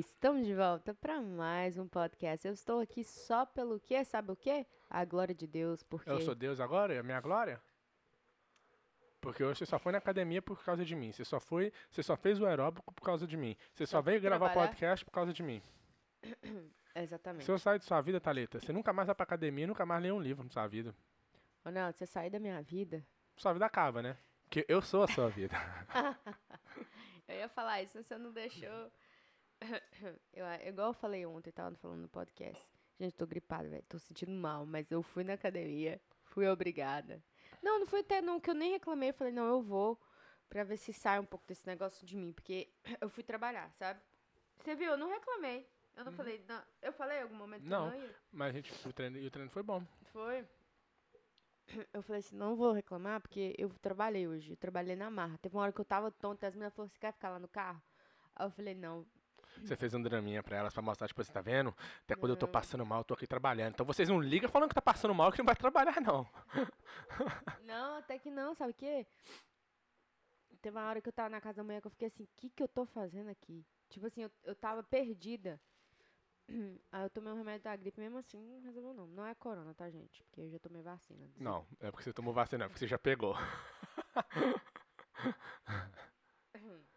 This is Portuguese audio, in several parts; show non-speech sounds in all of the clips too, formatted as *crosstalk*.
Estamos de volta para mais um podcast. Eu estou aqui só pelo quê? Sabe o quê? A glória de Deus, porque Eu sou Deus agora? É a minha glória? Porque hoje você só foi na academia por causa de mim. Você só foi, você só fez o aeróbico por causa de mim. Você só, Só veio gravar trabalhar. podcast por causa de mim. *coughs* exatamente. Se eu sair de sua vida, Thalita, você nunca mais vai pra academia, nunca mais lê um livro na sua vida. Ronaldo, você sair da minha vida. Sua vida acaba, né? Porque eu sou a sua vida. *laughs* Eu ia falar isso, mas você não deixou. *coughs* Eu, igual eu falei ontem, tava falando no podcast. Gente, tô gripada, velho. Tô sentindo mal, mas eu fui na academia. Fui obrigada. Não, não fui até não, que eu nem reclamei. Eu falei, não, eu vou. Pra ver se sai um pouco desse negócio de mim. Porque *coughs* eu fui trabalhar, sabe? Você viu? Eu não reclamei. Eu não falei, não. Eu falei em algum momento que eu Não. não ia. Mas a gente, o treino, e o treino foi bom. Foi. *coughs* Eu falei assim, não vou reclamar, porque eu trabalhei hoje. Eu trabalhei na marra. Teve uma hora que eu tava tonta, as meninas falaram, você quer ficar lá no carro? Aí eu falei, não. Você fez um draminha pra elas pra mostrar, tipo assim, tá vendo? Até quando eu tô passando mal, eu tô aqui trabalhando. Então vocês não ligam falando que tá passando mal que não vai trabalhar, não. *laughs* Não, até que não, sabe o quê? Teve uma hora que eu tava na casa da manhã que eu fiquei assim, o que que eu tô fazendo aqui? Tipo assim, eu, eu tava perdida. *clears throat* Aí eu tomei um remédio da gripe, mesmo assim, não resolveu não. Não é corona, tá, gente? Porque eu já tomei vacina. Não, é porque você tomou vacina, é porque você já pegou. *laughs* *laughs*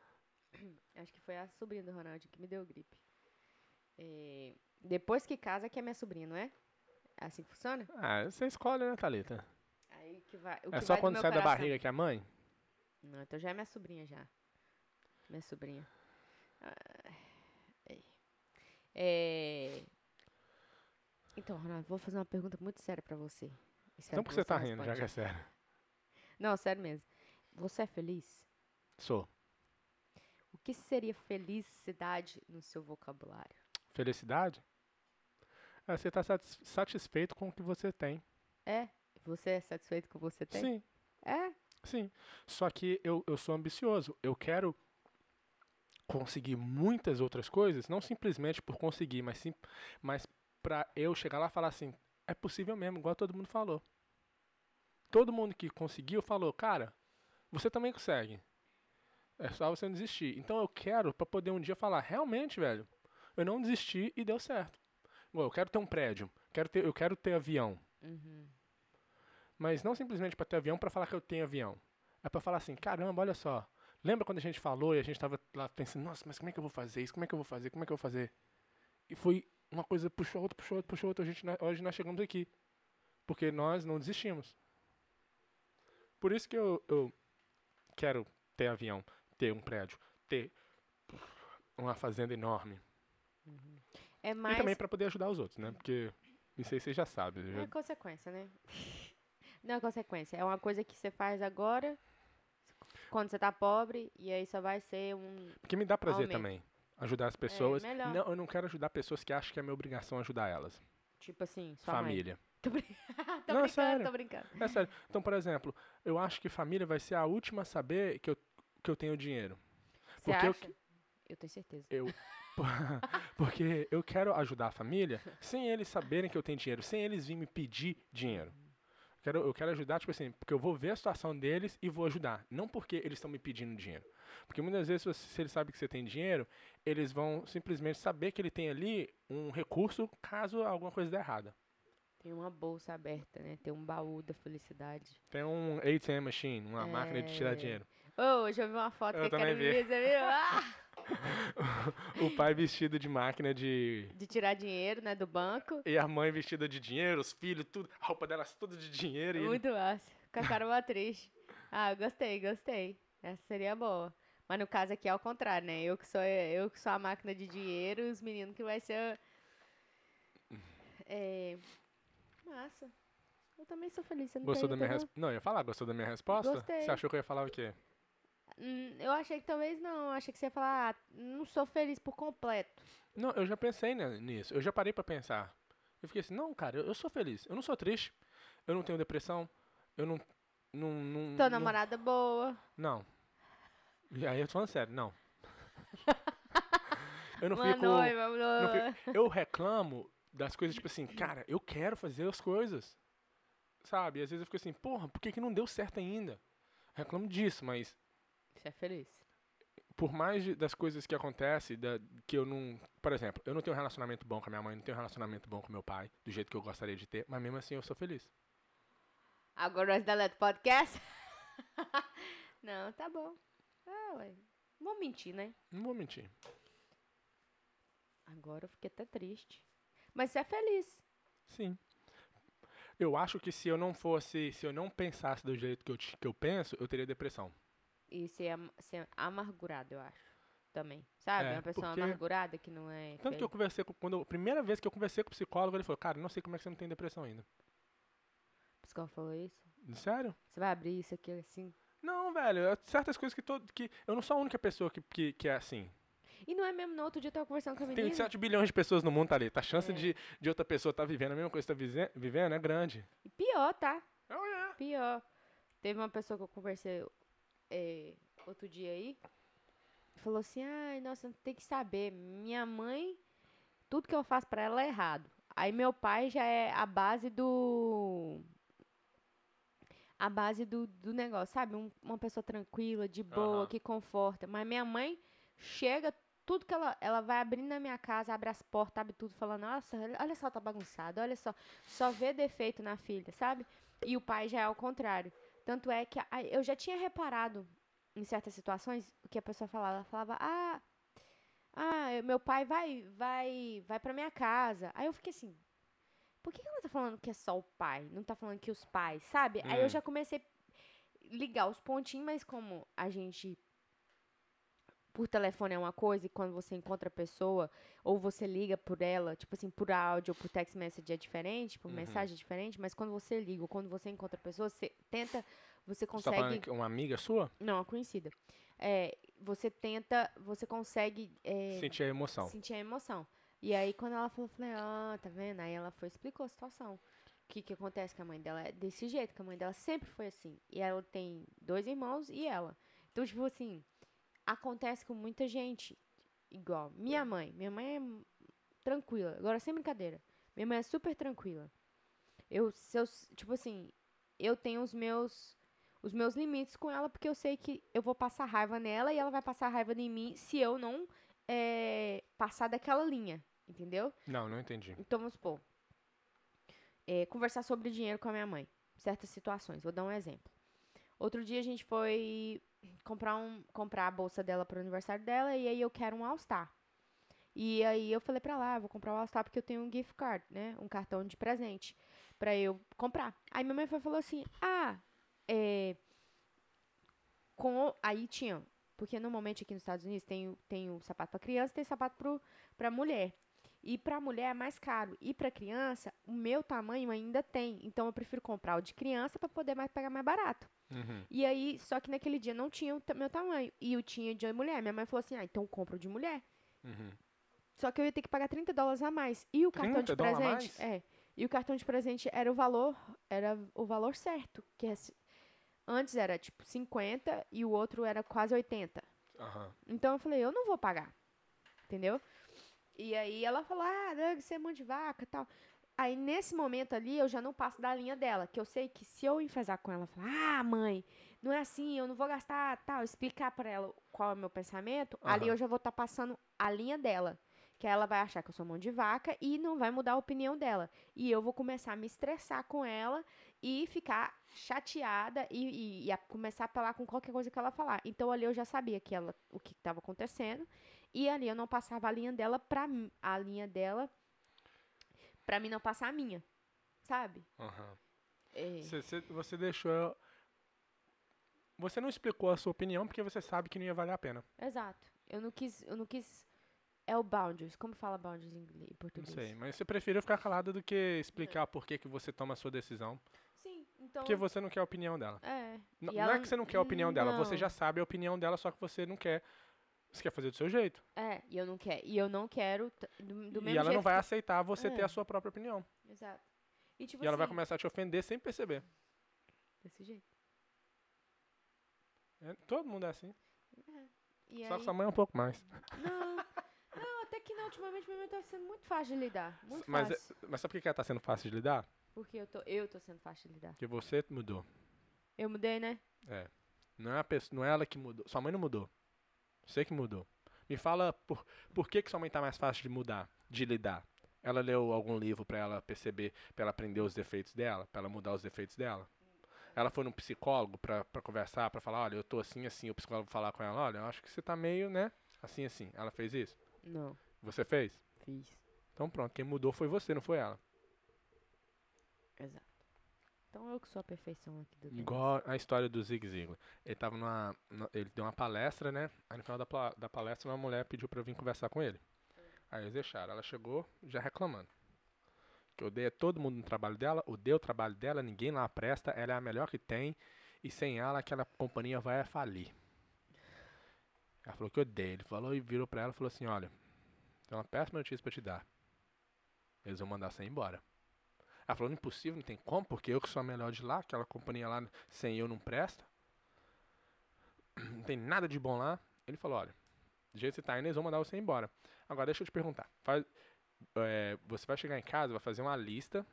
*coughs* Acho que foi a sobrinha do Ronaldinho que me deu gripe. É, depois que casa, que é minha sobrinha, não é? É assim que funciona? Ah, você escolhe, né, Thalita? Aí que vai. É que só vai do quando sai da coração. barriga que é a mãe? Não, então já é minha sobrinha já. Minha sobrinha. Ah, é. É, Então, Ronaldo, vou fazer uma pergunta muito séria pra você. Espero Então por que você tá responda. rindo, já que é sério? Não, sério mesmo. Você é feliz? Sou. O que seria felicidade no seu vocabulário? Felicidade? É, você tá satis- satisfeito com o que você tem. É? Você é satisfeito com o que você tem? Sim, É? sim. Só que eu, eu sou ambicioso. Eu quero conseguir muitas outras coisas, não simplesmente por conseguir, mas sim, mas pra eu chegar lá e falar assim, é possível mesmo, igual todo mundo falou. Todo mundo que conseguiu falou, cara, você também consegue. É só você não desistir. Então eu quero pra poder um dia falar, realmente, velho, eu não desisti e deu certo. Eu quero ter um prédio, quero ter, eu quero ter avião. Uhum. Mas não simplesmente para ter avião para falar que eu tenho avião. É para falar assim, caramba, olha só. Lembra quando a gente falou e a gente tava lá pensando, nossa, mas como é que eu vou fazer isso? Como é que eu vou fazer? Como é que eu vou fazer? E foi uma coisa puxou outra, puxou outra, puxou outra. A gente, hoje nós chegamos aqui. Porque nós não desistimos. Por isso que eu, eu quero ter avião, ter um prédio, ter uma fazenda enorme. É mais. E também para poder ajudar os outros, né? Porque isso aí você já sabe. É já- consequência, né? *laughs* Não é consequência. É uma coisa que você faz agora, quando você tá pobre, e aí só vai ser um. Porque me dá prazer Aumento. também. Ajudar as pessoas. melhor. não, eu não quero ajudar pessoas que acham que é minha obrigação ajudar elas. Tipo assim, sua mãe. família. *laughs* Tô, brin... *laughs* tô Não, é brincando, sério. tô brincando. É sério. Então, por exemplo, eu acho que família vai ser a última a saber que eu, que eu tenho dinheiro. Você Porque eu acha? Eu, tenho certeza. Eu. *laughs* Porque eu quero ajudar a família sem eles saberem que eu tenho dinheiro, sem eles virem me pedir dinheiro. Eu quero, eu quero ajudar, tipo assim, porque eu vou ver a situação deles e vou ajudar. Não porque eles estão me pedindo dinheiro. Porque muitas vezes, se eles sabem que você tem dinheiro, eles vão simplesmente saber que ele tem ali um recurso caso alguma coisa dê errada. Tem uma bolsa aberta, né? Tem um baú da felicidade. Tem um ATM machine, uma máquina de tirar É. dinheiro. Ô, hoje eu vi uma foto Eu que ver, você viu? Ah! O pai vestido de máquina de. De tirar dinheiro, né? Do banco. E a mãe vestida de dinheiro, os filhos, tudo. A roupa delas toda de dinheiro. E ele- Muito massa. Com a cara mó triste. Ah, gostei, gostei. Essa seria boa. Mas no caso aqui é ao contrário, né? Eu que sou, eu que sou a máquina de dinheiro, os meninos que vai ser. É. Massa. Eu também sou feliz. Você não Gostou da minha resposta? Não, eu ia falar, gostou da minha resposta? Gostei. Você achou que eu ia falar o quê? Não? Hum, eu achei que talvez não. Eu achei que você ia falar, ah, não sou feliz por completo. Não, eu já pensei né, nisso. Eu já parei pra pensar. Eu fiquei assim, não, cara, eu, eu sou feliz. Eu não sou triste. Eu não tenho depressão. Eu não. Não. não Tô não, namorada boa. Não. E aí eu tô falando sério, não. *laughs* eu não fico. noiva, não fico- Eu reclamo das coisas, tipo assim, *laughs* cara, eu quero fazer as coisas. Sabe? E às vezes eu fico assim, porra, por que, que não deu certo ainda? Reclamo disso, mas Você é feliz. por mais de- das coisas que acontecem, da, que eu não. Por exemplo, eu não tenho um relacionamento bom com a minha mãe, não tenho um relacionamento bom com meu pai, do jeito que eu gostaria de ter, mas mesmo assim eu sou feliz. Agora nós deleta o podcast? *laughs* não, tá bom. Ah, ué. Não vou mentir, né? Não vou mentir. Agora eu fiquei até triste. Mas você é feliz. Sim. Eu acho que se eu não fosse, se eu não pensasse do jeito que eu, que eu penso, eu teria depressão. E ser, am- ser amargurado, eu acho. Também. Sabe? É, Uma pessoa porque- amargurada que não é. Tanto que eu conversei com. Quando a primeira vez que eu conversei com o psicólogo, ele falou, cara, não sei como é que você não tem depressão ainda. O psicólogo falou isso. Sério? Você vai abrir isso aqui assim. Não, velho, certas coisas que todo. Que eu não sou a única pessoa que, que, que é assim. E não é mesmo, no outro dia eu tava conversando com a Tem menina. 7 bilhões de pessoas no mundo, tá ali. A chance É. de, de outra pessoa estar vivendo a mesma coisa que você tá vivendo é grande. E pior, tá? Oh, yeah. Pior. Teve uma pessoa que eu conversei é, outro dia aí. Falou assim: ai, nossa, tem que saber. Minha mãe, tudo que eu faço pra ela é errado. Aí meu pai já é a base do. A base do, do negócio, sabe? Um- uma pessoa tranquila, de boa, Aham. que conforta. Mas minha mãe chega, tudo que ela. Ela vai abrindo na minha casa, abre as portas, abre tudo, falando: Nossa, olha- olha só, tá bagunçado, olha só. Só vê defeito na filha, sabe? E o pai já é ao contrário. Tanto é que a- eu já tinha reparado em certas situações o que a pessoa falava. Ela falava, ah, ah, eu- meu pai vai, vai, vai pra minha casa. Aí eu fiquei assim, por que ela tá falando que é só o pai? Não tá falando que os pais, sabe? Aí eu Hum. já comecei a ligar os pontinhos, mas como a gente por telefone é uma coisa e quando você encontra a pessoa ou você liga por ela, tipo assim, por áudio ou por text message é diferente, por Uhum. mensagem é diferente, mas quando você liga ou quando você encontra a pessoa, você tenta, você Você tá consegue falando que uma amiga sua? não, a conhecida. É, você tenta, você consegue é, Sentir a emoção. sentir a emoção. E aí, quando ela falou, eu falei, ah, tá vendo? Aí ela foi explicou a situação. O que, que acontece com a mãe dela é desse jeito, que a mãe dela sempre foi assim. E ela tem dois irmãos e ela. Então, tipo assim, acontece com muita gente igual. Minha mãe, minha mãe é tranquila. Agora, sem brincadeira. Minha mãe é super tranquila. Eu, se eu, tipo assim, eu tenho os meus os meus limites com ela, porque eu sei que eu vou passar raiva nela e ela vai passar raiva em mim se eu não é, passar daquela linha, entendeu? Não, não entendi. Então, vamos supor, é, conversar sobre dinheiro com a minha mãe, certas situações. Vou dar um exemplo. Outro dia a gente foi comprar, um, comprar a bolsa dela para o aniversário dela e aí eu quero um All-Star. E aí eu falei pra lá, "Ah, vou comprar o All-Star porque eu tenho um gift card, né? Um cartão de presente pra eu comprar. Aí minha mãe falou assim, ah, é, com, aí tinha, porque normalmente aqui nos Estados Unidos tem, tem o sapato pra criança tem sapato pro, pra mulher. E pra mulher é mais caro. E pra criança, o meu tamanho ainda tem. Então eu prefiro comprar o de criança pra poder mais pegar mais barato. Uhum. E aí, só que naquele dia não tinha o meu tamanho. E eu tinha de mulher. Minha mãe falou assim: ah, então compra o de mulher. Uhum. Só que eu ia ter que pagar 30 dólares a mais. E o cartão 30 de a presente. É. E o cartão de presente era o valor. Era o valor certo. Que é antes era tipo 50 e o outro era quase 80. Aham. Então eu falei, eu não vou pagar. Entendeu? E aí ela falou, ah, Doug, você é mão de vaca e tal. Aí nesse momento ali eu já não passo da linha dela, que eu sei que se eu enfesar com ela, falar, ah, mãe, não é assim, eu não vou gastar tal, explicar pra ela qual é o meu pensamento, ali Aham. eu já vou estar passando a linha dela. Que ela vai achar que eu sou mão de vaca e não vai mudar a opinião dela. E eu vou começar a me estressar com ela e ficar chateada e, e- e a começar a apelar com qualquer coisa que ela falar. Então ali eu já sabia que ela, o que estava acontecendo. E ali eu não passava a linha dela pra mim. A linha dela pra mim não passar a minha. Sabe? Aham. É, Você, você- deixou. Você não explicou a sua opinião porque você sabe que não ia valer a pena. exato. Eu não quis. Eu não quis. É o boundaries. Como fala boundaries em, inglês, em Não português? sei, mas você preferiu ficar calada do que explicar por que, que você toma a sua decisão. Sim, então. Porque você não quer a opinião dela. É. N- não é que você não quer a opinião dela, você já sabe a opinião dela, só que você não quer. Você quer fazer do seu jeito. É, e eu não quero. E eu não quero. Do, do mesmo e ela jeito não vai que- aceitar você ter É. a sua própria opinião. Exato. E tipo e ela vai assim, começar a te ofender sem perceber. Desse jeito. É, todo mundo é assim. E Só aí, que sua mãe é um pouco mais. Não. Não, até que não, ultimamente minha mãe tá sendo muito fácil de lidar. Muito Mas, é- fácil. mas sabe por que ela tá sendo fácil de lidar? Porque eu tô, eu tô sendo fácil de lidar. Porque você mudou. Eu mudei, né? É. Não é, a pessoa, não é ela que mudou. Sua mãe não mudou. Você que mudou. Me fala por, por que, que sua mãe tá mais fácil de mudar, de lidar. Ela leu algum livro pra ela perceber, pra ela aprender os defeitos dela, pra ela mudar os defeitos dela? Ela foi num psicólogo pra conversar, pra falar, olha, eu tô assim, assim, o psicólogo falar com ela, olha, eu acho que você tá meio, né, assim, assim. Ela fez isso? Não, Você fez? fiz. Então pronto, quem mudou foi você, não foi ela. Exato. Então eu que sou a perfeição aqui do. Igual a história do Zig Ziglar. Ele tava numa. Ele deu uma palestra, né? Aí no final da, da palestra uma mulher pediu pra eu vir conversar com ele. Aí eles deixaram. Ela chegou já reclamando. Que odeia todo mundo no trabalho dela, odeia o trabalho dela, ninguém lá presta, ela é a melhor que tem, e sem ela aquela companhia vai falir. Ela falou que odeia. Ele falou e virou pra ela e falou assim, olha, tem uma péssima notícia pra te dar. Eles vão mandar você embora. Ela falou, impossível, não tem como, porque eu que sou a melhor de lá, aquela companhia lá sem eu não presta. Não tem nada de bom lá. Ele falou, olha, do jeito que você tá indo, eles vão mandar você embora. Agora deixa eu te perguntar. Faz, é, você vai chegar em casa, vai fazer uma lista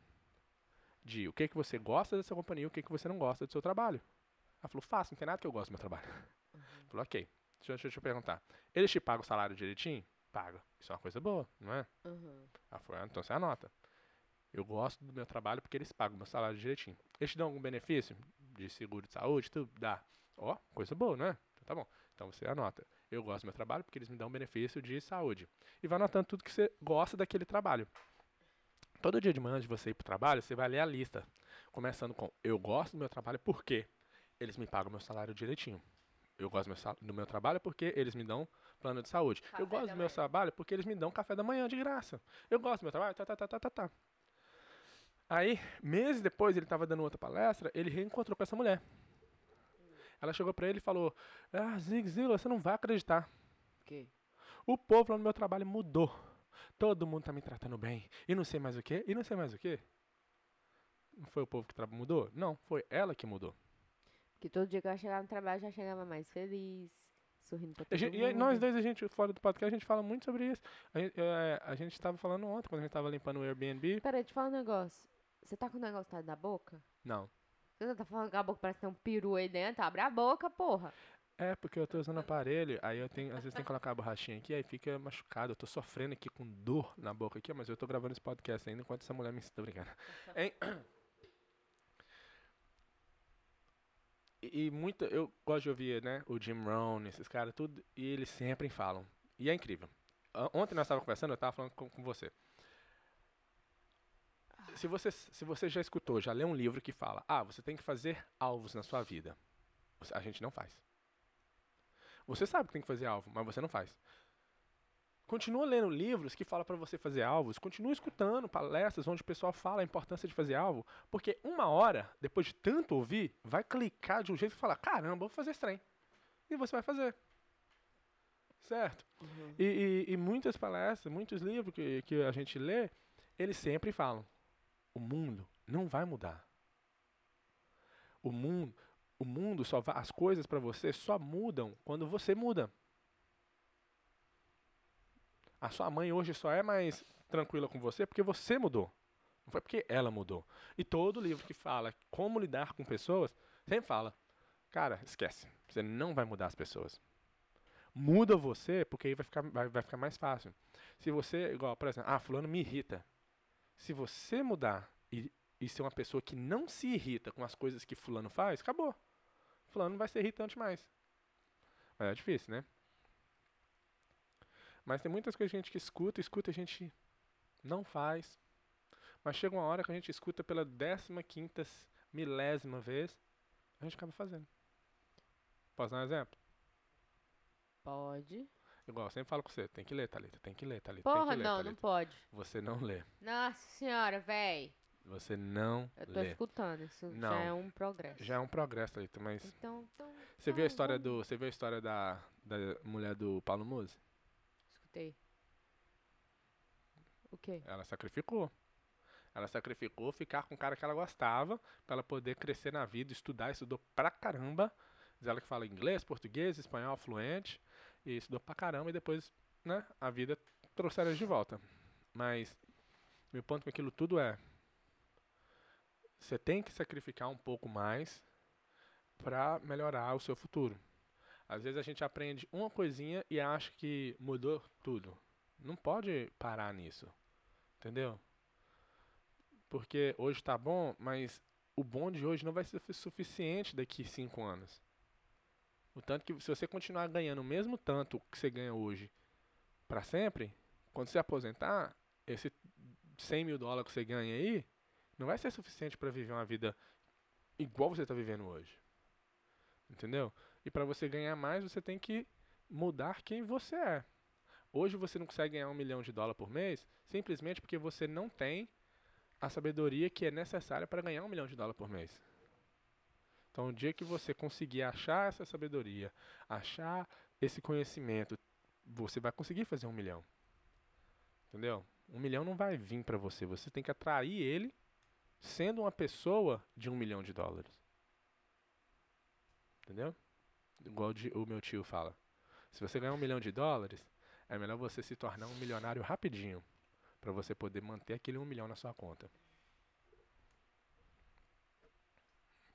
de o que, que você gosta dessa companhia e o que, que você não gosta do seu trabalho. Ela falou, faço, não tem nada que eu gosto do meu trabalho. Falou, ok. Deixa, eu- deixa eu te perguntar. Eles te pagam o salário direitinho? Paga. Isso é uma coisa boa, não é? Uhum. Ela falou, ah, então você anota. Eu gosto do meu trabalho porque eles pagam meu salário direitinho. Eles te dão algum benefício de seguro de saúde? Tudo dá. Ó, coisa boa, não é? Então tá bom. Então você anota. Eu gosto do meu trabalho porque eles me dão benefício de saúde. E vai anotando tudo que você gosta daquele trabalho. Todo dia de manhã de você ir pro trabalho, você vai ler a lista. Começando com eu gosto do meu trabalho porque eles me pagam meu salário direitinho. Eu gosto do meu, trabalho porque eles me dão plano de saúde. Café eu gosto do meu manhã. trabalho porque eles me dão café da manhã de graça. Eu gosto do meu trabalho, tá, tá, tá, tá, tá, tá. Aí, meses depois, ele tava dando outra palestra, ele reencontrou com essa mulher. Ela chegou pra ele e falou, ah, Zig Ziglar, você não vai acreditar. O povo lá no meu trabalho mudou. Todo mundo tá me tratando bem. E não sei mais o quê, e não sei mais o quê. Não foi o povo que mudou? Não, foi ela que mudou. Porque todo dia que eu chegava no trabalho, já chegava mais feliz, sorrindo pra todo gente- mundo. e nós dois, a gente, fora do podcast, a gente fala muito sobre isso. A gente, é, a gente tava falando ontem, quando a gente tava limpando o Airbnb. Peraí, deixa eu falar um negócio. Você tá com o negócio tá da boca? Não. Você tá falando que a boca parece que tem um peru aí dentro? Abre a boca, porra. É, porque eu tô usando aparelho, aí eu tenho, às vezes tem que colocar a borrachinha aqui, aí fica machucado. Eu tô sofrendo aqui com dor na boca aqui, mas eu tô gravando esse podcast ainda enquanto essa mulher me está brincando. Hein? E, e muita, eu gosto de ouvir, né, o Jim Rohn, esses caras, tudo, e eles sempre falam. E é incrível. An- Ontem nós estávamos conversando, eu estava falando com, com você. Se você, se você já escutou, já leu um livro que fala, ah, você tem que fazer alvos na sua vida. A gente não faz. Você sabe que tem que fazer alvo, mas você não faz. Continua lendo livros que falam para você fazer alvos. Continua escutando palestras onde o pessoal fala a importância de fazer alvo. Porque uma hora, depois de tanto ouvir, vai clicar de um jeito que fala: caramba, vou fazer esse trem. E você vai fazer. Certo? E, e- e muitas palestras, muitos livros que, que a gente lê, eles sempre falam: o mundo não vai mudar. O mundo, o mundo só vai, as coisas para você só mudam quando você muda. A sua mãe hoje só é mais tranquila com você porque você mudou. Não foi porque ela mudou. E todo livro que fala como lidar com pessoas, sempre fala: cara, esquece. Você não vai mudar as pessoas. Muda você, porque aí vai ficar, vai, vai ficar mais fácil. Se você, igual, por exemplo, ah, fulano me irrita. Se você mudar e, e ser uma pessoa que não se irrita com as coisas que fulano faz, acabou. Fulano não vai ser irritante mais. Mas é difícil, né? Mas tem muitas coisas que a gente que escuta, escuta, a gente não faz. Mas chega uma hora que a gente escuta pela décima quinta, milésima vez, a gente acaba fazendo. Posso dar um exemplo? Pode. Igual, eu sempre falo com você, tem que ler, Thalita, tem que ler, Thalita, tem Porra, que ler, não, não Thalita. pode. Você não lê. Nossa senhora, véi. Você não Eu tô lê. escutando. Isso já Não. é um progresso. Já é um progresso, Thalita, mas Então, então. você viu a então história do, você viu a história da, da mulher do Paulo Musi? Escutei. O quê? Ela sacrificou. Ela sacrificou ficar com o cara que ela gostava pra ela poder crescer na vida, estudar, estudou pra caramba. Diz ela que fala inglês, português, espanhol fluente e estudou pra caramba e depois, né, a vida trouxe ela de volta. Mas meu ponto com aquilo tudo é você tem que sacrificar um pouco mais pra melhorar o seu futuro. Às vezes a gente aprende uma coisinha e acha que mudou tudo. Não pode parar nisso. Entendeu? Porque hoje tá bom, mas o bom de hoje não vai ser suficiente daqui cinco anos. O tanto que se você continuar ganhando o mesmo tanto que você ganha hoje para sempre, quando você aposentar, esse 100 mil dólares que você ganha aí não vai ser suficiente para viver uma vida igual você está vivendo hoje. Entendeu? E para você ganhar mais, você tem que mudar quem você é. Hoje você não consegue ganhar um milhão de dólares por mês simplesmente porque você não tem a sabedoria que é necessária para ganhar um milhão de dólares por mês. Então, o dia que você conseguir achar essa sabedoria, achar esse conhecimento, você vai conseguir fazer um milhão. Entendeu? Um milhão não vai vir para você. Você tem que atrair ele sendo uma pessoa de um milhão de dólares. Entendeu? Igual o meu tio fala. Se você ganhar um milhão de dólares, é melhor você se tornar um milionário rapidinho. para você poder manter aquele um milhão na sua conta.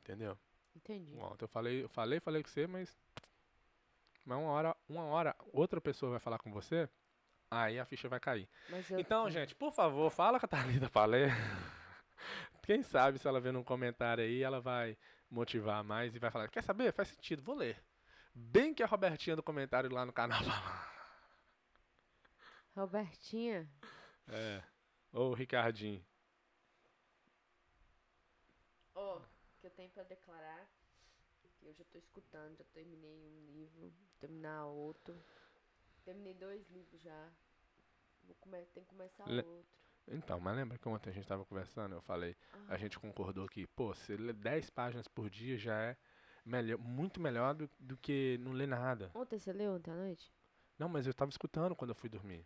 Entendeu? Entendi. Ontem eu falei, eu falei, falei com você, mas. Mas uma hora, uma hora, outra pessoa vai falar com você, aí a ficha vai cair. Eu... Então, gente, por favor, fala com a Thalita pra ler. *laughs* Quem sabe se ela vê num comentário aí, ela vai motivar mais e vai falar, quer saber? Faz sentido, vou ler. Bem que a Robertinha do comentário lá no canal *laughs* Robertinha? É. Ou Ricardinho. Oh, que eu tenho pra declarar. Que eu já tô escutando, já terminei um livro, vou terminar outro. Terminei dois livros já. Vou come tem que começar Le outro. Então, mas lembra que ontem a gente tava conversando, eu falei, ah. a gente concordou que, pô, se ler 10 páginas por dia já é melhor, muito melhor do, do que não ler nada. Ontem você leu ontem à noite? Não, mas eu tava escutando quando eu fui dormir.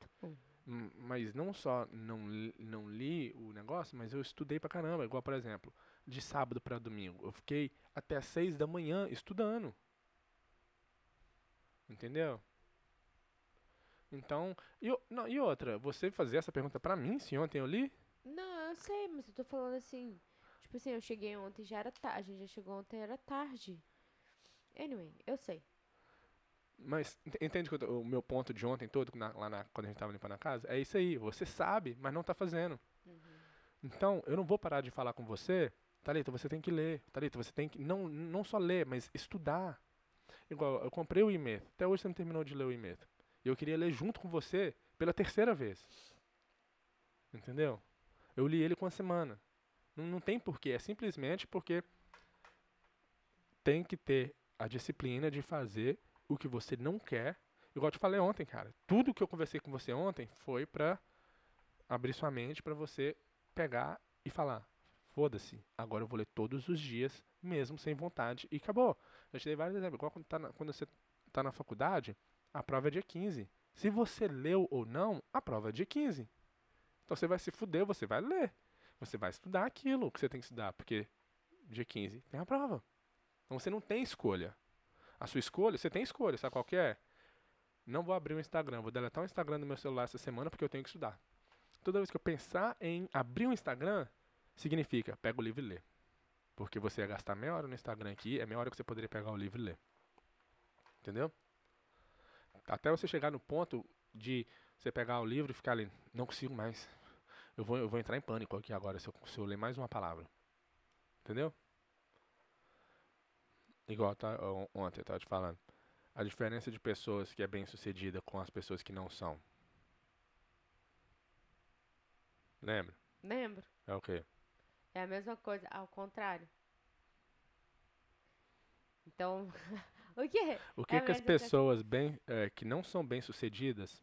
Tá bom. Mas não só não, não li o negócio, mas eu estudei pra caramba. Igual, por exemplo, de sábado para domingo. Eu fiquei até as seis da manhã estudando. Entendeu? Então, e, não, e outra, você fazer essa pergunta pra mim, se ontem eu li? Não, eu sei, mas eu tô falando assim. Tipo assim, eu cheguei ontem, já era tarde. A gente já chegou ontem, era tarde. Anyway, eu sei. Mas entende o, o meu ponto de ontem todo, na, lá na, quando a gente tava limpando a casa? É isso aí, você sabe, mas não tá fazendo. Uhum. Então, eu não vou parar de falar com você, Thalita, você tem que ler. Thalita, você tem que, não, não só ler, mas estudar. Igual, eu comprei o e-mail, até hoje você não terminou de ler o e-mail. E eu queria ler junto com você pela terceira vez. Entendeu? Eu li ele com uma semana. Não, não tem porquê, é simplesmente porque tem que ter a disciplina de fazer o que você não quer. Igual eu te falei ontem, cara. Tudo que eu conversei com você ontem foi pra abrir sua mente para você pegar e falar: foda-se, agora eu vou ler todos os dias, mesmo sem vontade, e acabou. Eu te dei vários exemplos. Igual quando, tá na, quando você está na faculdade, a prova é dia 15. Se você leu ou não, a prova é dia 15. Então você vai se fuder, você vai ler. Você vai estudar aquilo que você tem que estudar, porque dia 15 tem a prova. Então você não tem escolha. A sua escolha, você tem escolha, sabe qual é? Não vou abrir o Instagram, vou deletar o Instagram do meu celular essa semana porque eu tenho que estudar. Toda vez que eu pensar em abrir o Instagram, significa pega o livro e lê. Porque você ia gastar meia hora no Instagram aqui, é meia hora que você poderia pegar o livro e ler. Entendeu? Até você chegar no ponto de você pegar o livro e ficar ali, não consigo mais. Eu vou, eu vou entrar em pânico aqui agora se eu, se eu ler mais uma palavra. Entendeu? Igual tá, ontem eu estava te falando. A diferença de pessoas que é bem sucedida com as pessoas que não são. Lembra? Lembro. É o quê? É a mesma coisa, ao contrário. Então, *laughs* o quê? O que, é que as pessoas bem, é, que não são bem sucedidas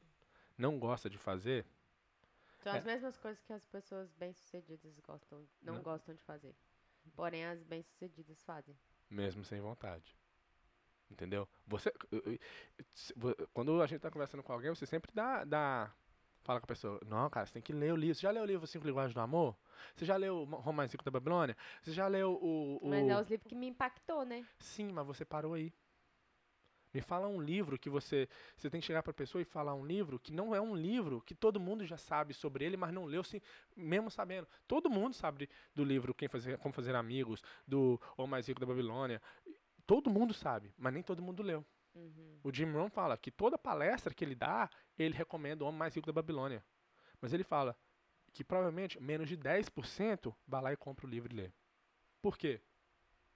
não gostam de fazer? São é. as mesmas coisas que as pessoas bem sucedidas gostam, não, não. gostam de fazer. Porém, as bem sucedidas fazem mesmo sem vontade. Entendeu? Você, quando a gente está conversando com alguém, você sempre dá, dá, fala com a pessoa, não, cara, você tem que ler o livro. Você já leu o livro Cinco Linguagens do Amor? Você já leu Romance Cinco da Babilônia? Você já leu o, o... Mas é os livros que me impactou, né? Sim, mas você parou aí. Me fala um livro que você. Você tem que chegar para a pessoa e falar um livro que não é um livro que todo mundo já sabe sobre ele, mas não leu, sim, mesmo sabendo. Todo mundo sabe do livro Quem fazer, Como Fazer Amigos, do O Mais Rico da Babilônia. todo mundo sabe, mas nem todo mundo leu. Uhum. O Jim Rohn fala que toda palestra que ele dá, ele recomenda o Homem Mais Rico da Babilônia. Mas ele fala que provavelmente menos de 10% vai lá e compra o livro e lê. Por quê?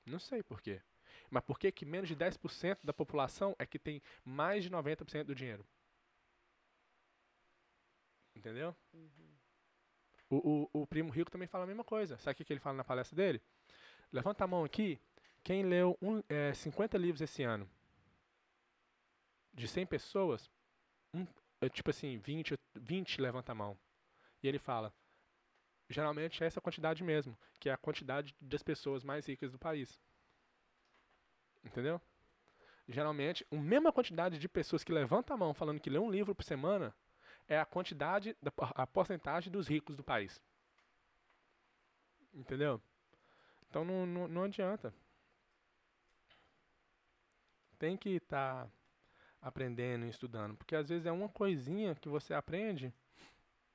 Não sei por quê. Mas por que, que menos de 10% da população é que tem mais de 90% do dinheiro? Entendeu? Uhum. O, o, o primo rico também fala a mesma coisa. Sabe o que, que ele fala na palestra dele? Levanta a mão aqui. Quem leu um, é, 50 livros esse ano? De 100 pessoas, um, é, tipo assim, 20, 20 levanta a mão. E ele fala, geralmente é essa quantidade mesmo, que é a quantidade das pessoas mais ricas do país. Entendeu? Geralmente, a mesma quantidade de pessoas que levantam a mão falando que lê um livro por semana é a quantidade, da, a porcentagem dos ricos do país. Entendeu? Então não, não, não adianta. Tem que estar tá aprendendo e estudando. Porque às vezes é uma coisinha que você aprende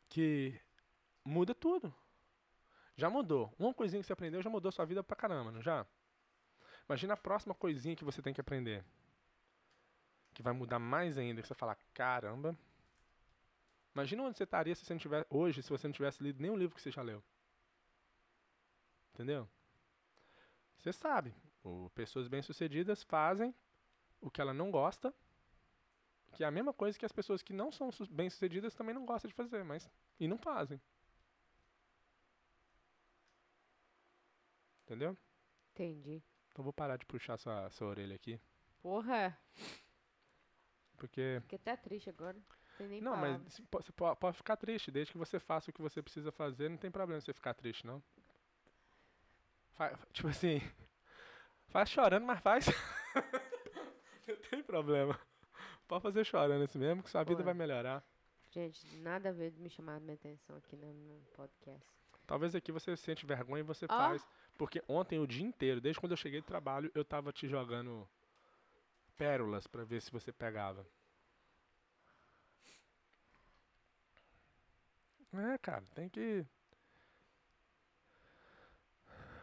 que muda tudo. Já mudou. Uma coisinha que você aprendeu já mudou sua vida pra caramba, não já? Imagina a próxima coisinha que você tem que aprender. Que vai mudar mais ainda. Que você fala, caramba. Imagina onde você estaria se você não tivesse, hoje se você não tivesse lido nenhum livro que você já leu. Entendeu? Você sabe. Pessoas bem-sucedidas fazem o que ela não gosta. Que é a mesma coisa que as pessoas que não são bem-sucedidas também não gostam de fazer, mas. E não fazem. Entendeu? Entendi. Então vou parar de puxar sua, sua orelha aqui. Porra! Porque. Fiquei até triste agora. Tem não, mas você po- pode ficar triste, desde que você faça o que você precisa fazer, não tem problema você ficar triste, não. Fa- tipo assim. *laughs* Faz chorando, mas faz. *laughs* não tem problema. Pode fazer chorando assim mesmo, que sua vida vai melhorar. Gente, nada a ver de me chamar minha atenção aqui no, no podcast. Talvez aqui você sente vergonha e você Ó. faz. Porque ontem, o dia inteiro, desde quando eu cheguei do trabalho, eu tava te jogando pérolas pra ver se você pegava. É, cara, tem que.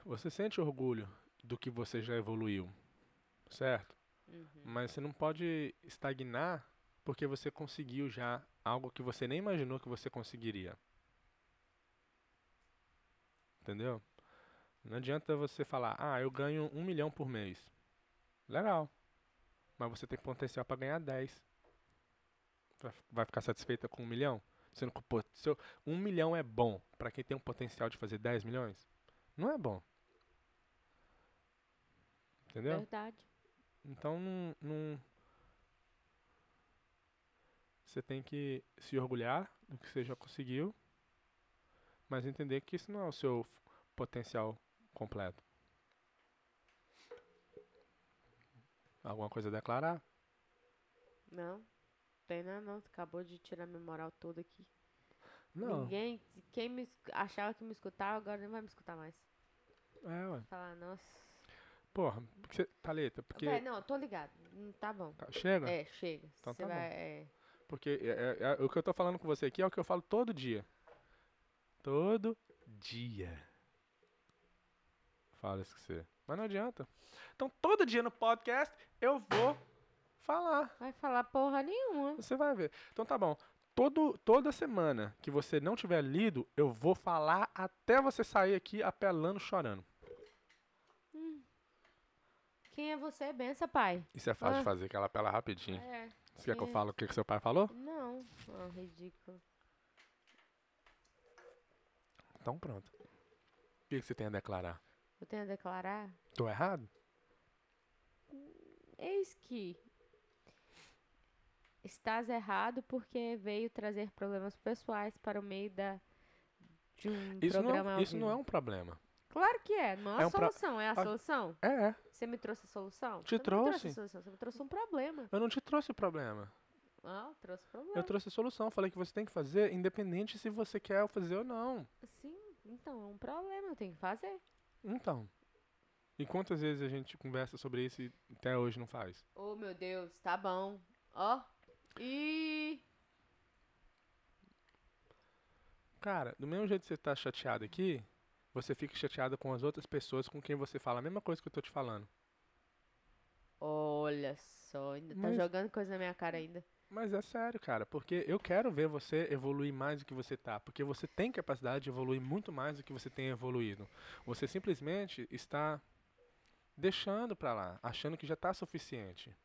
Você sente orgulho do que você já evoluiu, certo? Uhum. Mas você não pode estagnar porque você conseguiu já algo que você nem imaginou que você conseguiria. Entendeu? Não adianta você falar, ah, eu ganho um milhão por mês. Legal. Mas você tem potencial para ganhar 10. Vai- ficar satisfeita com um milhão? Sendo que seu, um milhão é bom para quem tem um potencial de fazer 10 milhões? Não é bom. Entendeu? Verdade. Então não, não- Você tem que se orgulhar do que você já conseguiu, mas entender que isso não é o seu potencial completo. Alguma coisa a declarar? Não. Tem nada não. Acabou de tirar minha moral toda aqui. Não. Ninguém. Quem me achava que me escutava, agora nem vai me escutar mais. É, ué. Falar, nossa. Porra, porque você, Thalita, porque. Véi, não, tô ligado. Hum, Tá bom. Tá, Chega? É, chega. Então Você tá bom. vai. É. Porque é- é- é- o que eu tô falando com você aqui é o que eu falo todo dia. Todo dia. Fala isso com você. Mas não adianta. Então todo dia no podcast eu vou falar. Vai falar porra nenhuma. Você vai ver. Então tá bom. Todo, toda semana que você não tiver lido, eu vou falar até você sair aqui apelando, chorando. Quem é você? Bença, pai. Isso é fácil Ah. de fazer, que ela apela rapidinho. É. Você quer que eu é? fale o que, que seu pai falou? Não. Ah, ridículo. Então pronto. O que, que você tem a declarar? Eu tenho a declarar? Tô errado? Eis que estás errado porque veio trazer problemas pessoais para o meio da de um Isso, não programa é, ao isso não é um problema. Claro que é, não é, É a um solução, é a Ah, solução. É, é. Você me trouxe a solução? Te Você não me trouxe. trouxe a solução, você me trouxe um problema. Eu não te trouxe problema. Ah, trouxe problema. Eu trouxe a solução. Falei que você tem que fazer, independente se você quer fazer ou não. Sim, então é um problema, eu tenho que fazer. Então. E quantas vezes a gente conversa sobre isso e até hoje não faz? Oh, meu Deus, tá bom. Ó. E Cara, do mesmo jeito que você tá chateado aqui, você fica chateado com as outras pessoas com quem você fala a mesma coisa que eu tô te falando. Olha só, ainda tá Mas- jogando coisa na minha cara ainda. Mas é sério, cara, porque eu quero ver você evoluir mais do que você tá, porque você tem capacidade de evoluir muito mais do que você tem evoluído. Você simplesmente está deixando pra lá, achando que já tá suficiente.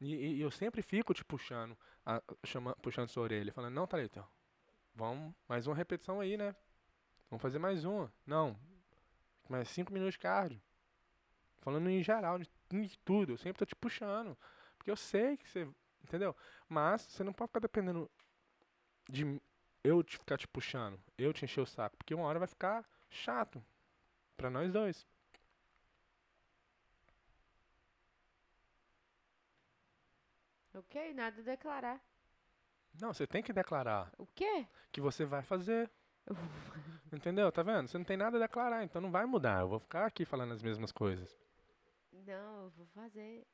E, e- e eu sempre fico te puxando, a, chama, puxando sua orelha, falando, não, Thalita, vamos, mais uma repetição aí, né? Vamos fazer mais uma. Não, mais cinco minutos de cardio. Falando em geral, de, de tudo, eu sempre tô te puxando. Porque eu sei que você Entendeu? Mas você não pode ficar dependendo de eu te ficar te puxando, eu te encher o saco, porque uma hora vai ficar chato pra nós dois. Ok, nada a declarar. Não, você tem que declarar O quê? que você vai fazer. Entendeu? Tá vendo? Você não tem nada a declarar, então não vai mudar. Eu vou ficar aqui falando as mesmas coisas. Não, eu vou fazer.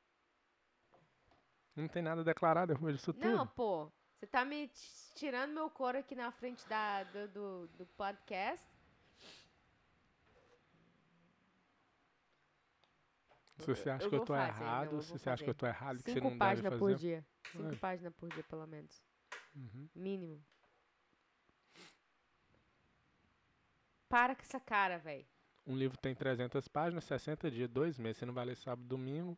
Não tem nada a declarar depois disso tudo. Não, pô. Você tá me tirando meu couro aqui na frente da, do, do, do podcast. se você acha eu que eu tô fazer, errado, não, se você acha que eu fazer. tô errado, que você Cinco não deve páginas fazer. por dia. Cinco Vai. páginas por dia, pelo menos. Uhum. Mínimo. Para com essa cara, velho. Um livro tem 300 páginas, 60 dias, dois meses. Você não vai ler sábado domingo.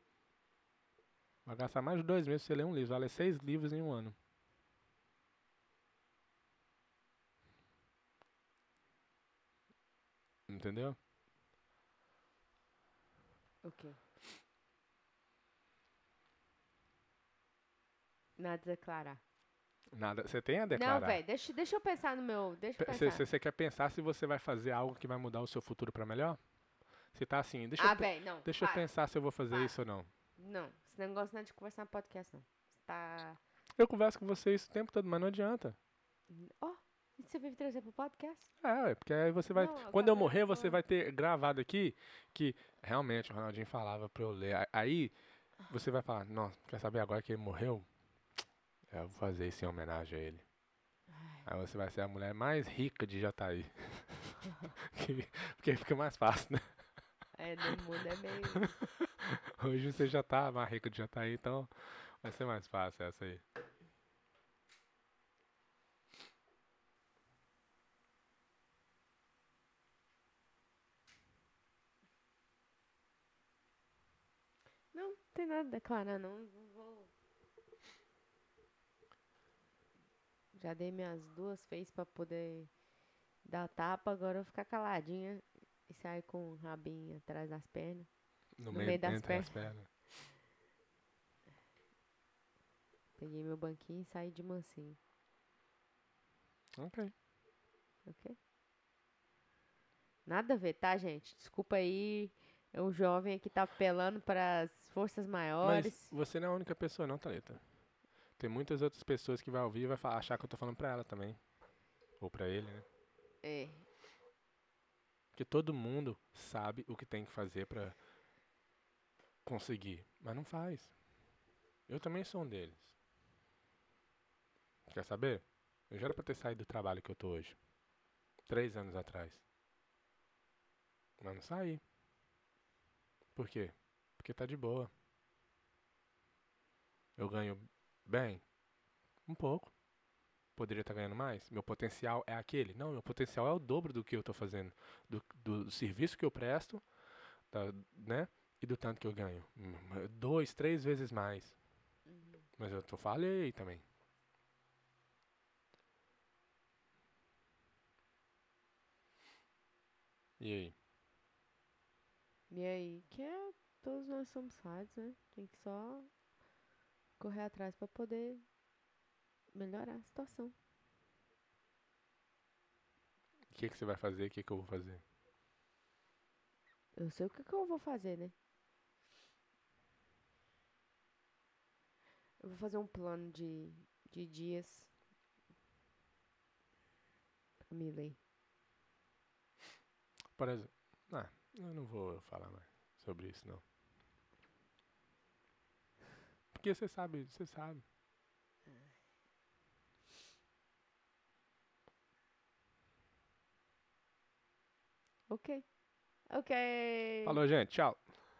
Vai gastar mais de dois meses pra você ler um livro. Vai ler seis livros em um ano. Entendeu? Ok. Nada a declarar. Nada. Você tem a Não, declarar. velho, deixa, deixa eu pensar no meu. Deixa eu pensar. Você quer pensar se você vai fazer algo que vai mudar o seu futuro pra melhor? Você tá assim, deixa, ah, eu, velho, não. deixa eu para. pensar se eu vou fazer Para. isso ou não. Não, esse negócio não é de conversar no podcast, não. Você tá. Eu converso com você isso o tempo todo, mas não adianta. Ó, você veio trazer pro podcast? É, ué, porque aí você vai. Não, quando eu morrer, eu você vai ter gravado aqui que realmente o Ronaldinho falava pra eu ler. Aí você vai falar, nossa, quer saber agora que ele morreu? É, eu vou fazer isso em homenagem a ele. Aí você vai ser a mulher mais rica de Jataí. *laughs* Que- porque fica mais fácil, né? É, no mundo é meio. *laughs* Hoje você já tá mais rica de Jataí, então vai ser mais fácil essa aí. Não, não tem nada a declarar, não. Não vou. Já dei minhas duas feitas pra poder dar tapa, agora eu vou ficar caladinha e sair com o rabinho atrás das pernas. No, No meio, meio das entre as pernas. *laughs* Peguei meu banquinho e saí de mansinho, Ok. ok? Nada a ver, tá, gente? Desculpa aí. É um jovem que tá apelando para as forças maiores. Mas você não é a única pessoa, não, Thalita. Tem muitas outras pessoas que vai ouvir e vai achar que eu tô falando pra ela também. Ou pra ele, né? É. Porque todo mundo sabe o que tem que fazer pra conseguir, mas não faz. Eu também sou um deles. Quer saber? Eu já era pra ter saído do trabalho que eu tô hoje. Três anos atrás. Mas não saí. Por quê? Porque tá de boa. Eu ganho bem? Um pouco. Poderia estar ganhando mais? Meu potencial é aquele? Não, meu potencial é o dobro do que eu tô fazendo do, do, serviço que eu presto, da- né? E do tanto que eu ganho. Dois, três vezes mais. Mas eu tô falhei também. E aí? E aí, que é, todos nós somos falhos, né? Tem que só correr atrás pra poder melhorar a situação. O que, que você vai fazer? O que, que eu vou fazer? Eu sei o que, que eu vou fazer, né? Eu vou fazer um plano de, de dias pra me ler. Por exemplo. Ah, eu não vou falar mais sobre isso, não. Porque você sabe, você sabe. Ok. Ok. Falou, gente. Tchau.